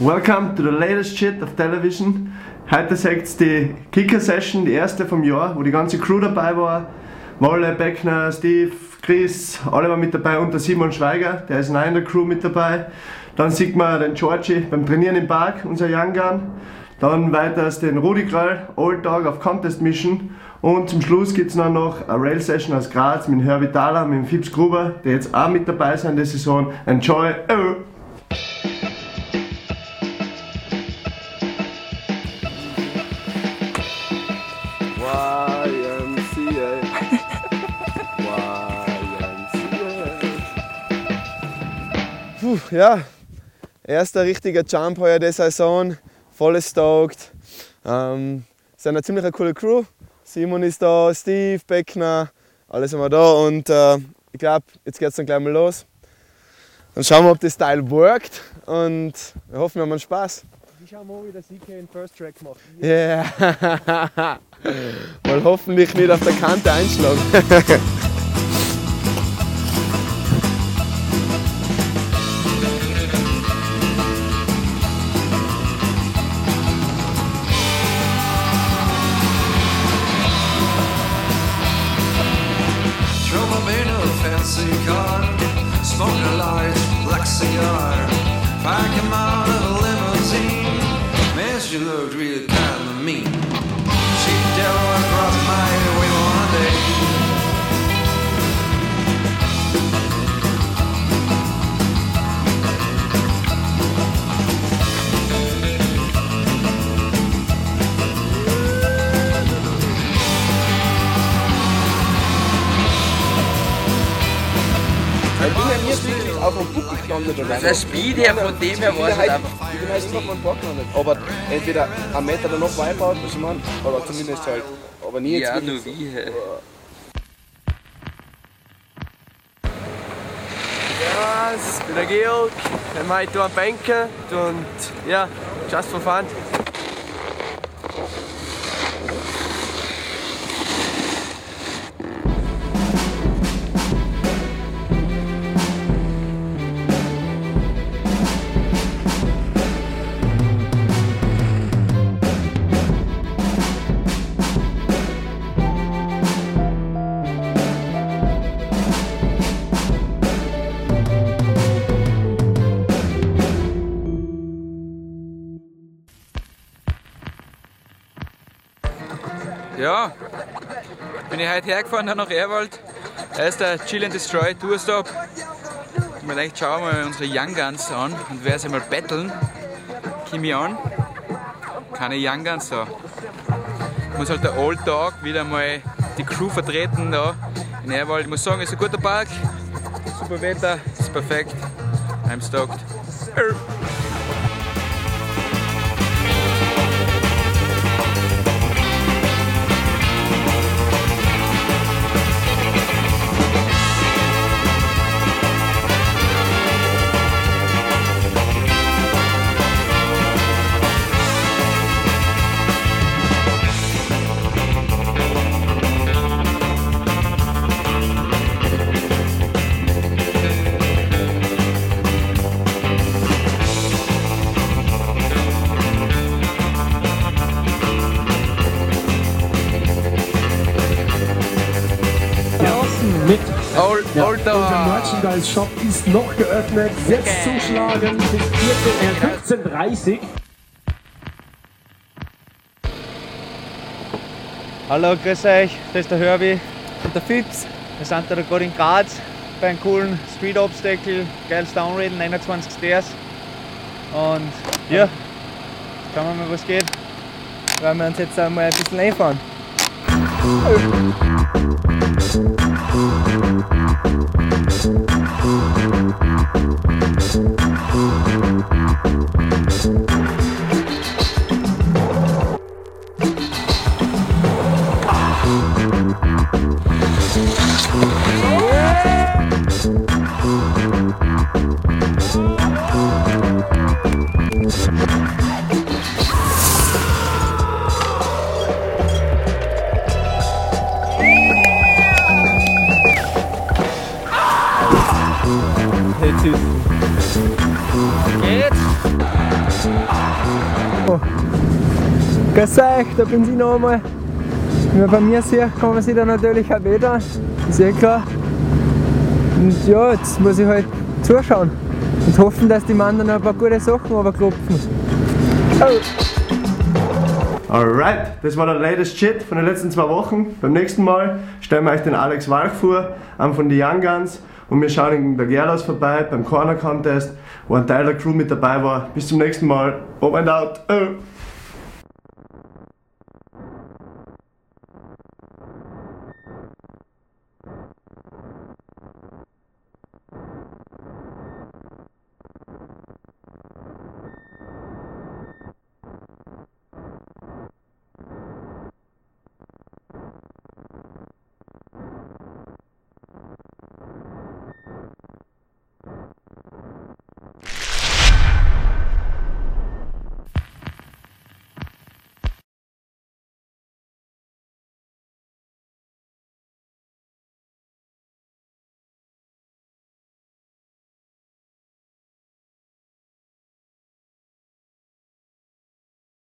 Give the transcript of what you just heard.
Welcome to the latest shit of television. Heute sagt die Kicker-Session, die erste vom Jahr, wo die ganze Crew dabei war. Wolle, Beckner, Steve, Chris, alle waren mit dabei, unter Simon Schweiger, der ist in der Crew mit dabei. Dann sieht man den Georgie beim Trainieren im Park, unser Young Gun. Dann weiters den Rudi Krall, Old Dog auf Contest Mission. Und zum Schluss gibt es noch, noch eine Rail Session aus Graz mit Herbie Thaler, mit Fips Gruber, die jetzt auch mit dabei sind in der Saison. Enjoy! Puh, ja, erster richtiger Jump heuer der Saison, voll stoked. Ähm, sind eine ziemlich coole Crew. Simon ist da, Steve, Beckner, alle sind wir da und äh, ich glaube, jetzt geht es dann gleich mal los. Dann schauen wir, ob das Teil workt und wir hoffen, wir haben Spaß. Ich schau mal, wie der CK den First Track macht. Ja. Yeah. Mal hoffentlich nicht auf der Kante einschlagen. fancy car, smoking a light black cigar. I came out of a limousine, man, she looked real kind of mean. She devil auf dem Buckel gelandet oder Der Speed her von dem her war es halt einfach. Ich bin halt immer auf dem Bock gelandet. Aber entweder ein Meter danach Wipeout, was ich meine, oder zumindest halt. Aber nie jetzt Ja, nur wie. hey. Ja, ich bin der Georg, ich mache hier am Bänken und ja, just for fun. Ja, bin ich heute hergefahren nach Erwald. Da ist der Chill and Destroy Tourstop. Mir gedacht, schauen wir mal unsere Young Guns an und wer sie mal battlen. Kimi an. Keine Young Guns da. Muss halt der Old Dog wieder mal die Crew vertreten da in Erwald. Ich muss sagen, ist ein guter Park, super Wetter, ist perfekt. I'm stoked. Old, Ja, Old unser Dog. Merchandise-Shop ist noch geöffnet. Jetzt zuschlagen bis 14, äh, 15.30 Hallo, grüß euch, das ist der Herbie und der Fips. Wir sind da gerade in Graz bei einem coolen Street Obstacle, geiles Downrail, 29 Stairs. Und ja, schauen wir mal, was geht. Wollen wir uns jetzt einmal ein bisschen einfahren. Thank you. Grüß euch, da bin ich noch einmal. Wenn man bei mir sieht, kann man sich da natürlich auch wieder. Ist eh klar. Und ja, jetzt muss ich halt zuschauen und hoffen, dass die Mann dann ein paar gute Sachen runterklopfen. Alright, das war der latest Shit von den letzten zwei Wochen. Beim nächsten Mal stellen wir euch den Alex Walch vor, einen von den Young Guns. Und wir schauen in der Gerlaus vorbei beim Corner Contest, wo ein Teil der Crew mit dabei war. Bis zum nächsten Mal. Over and out. Oh.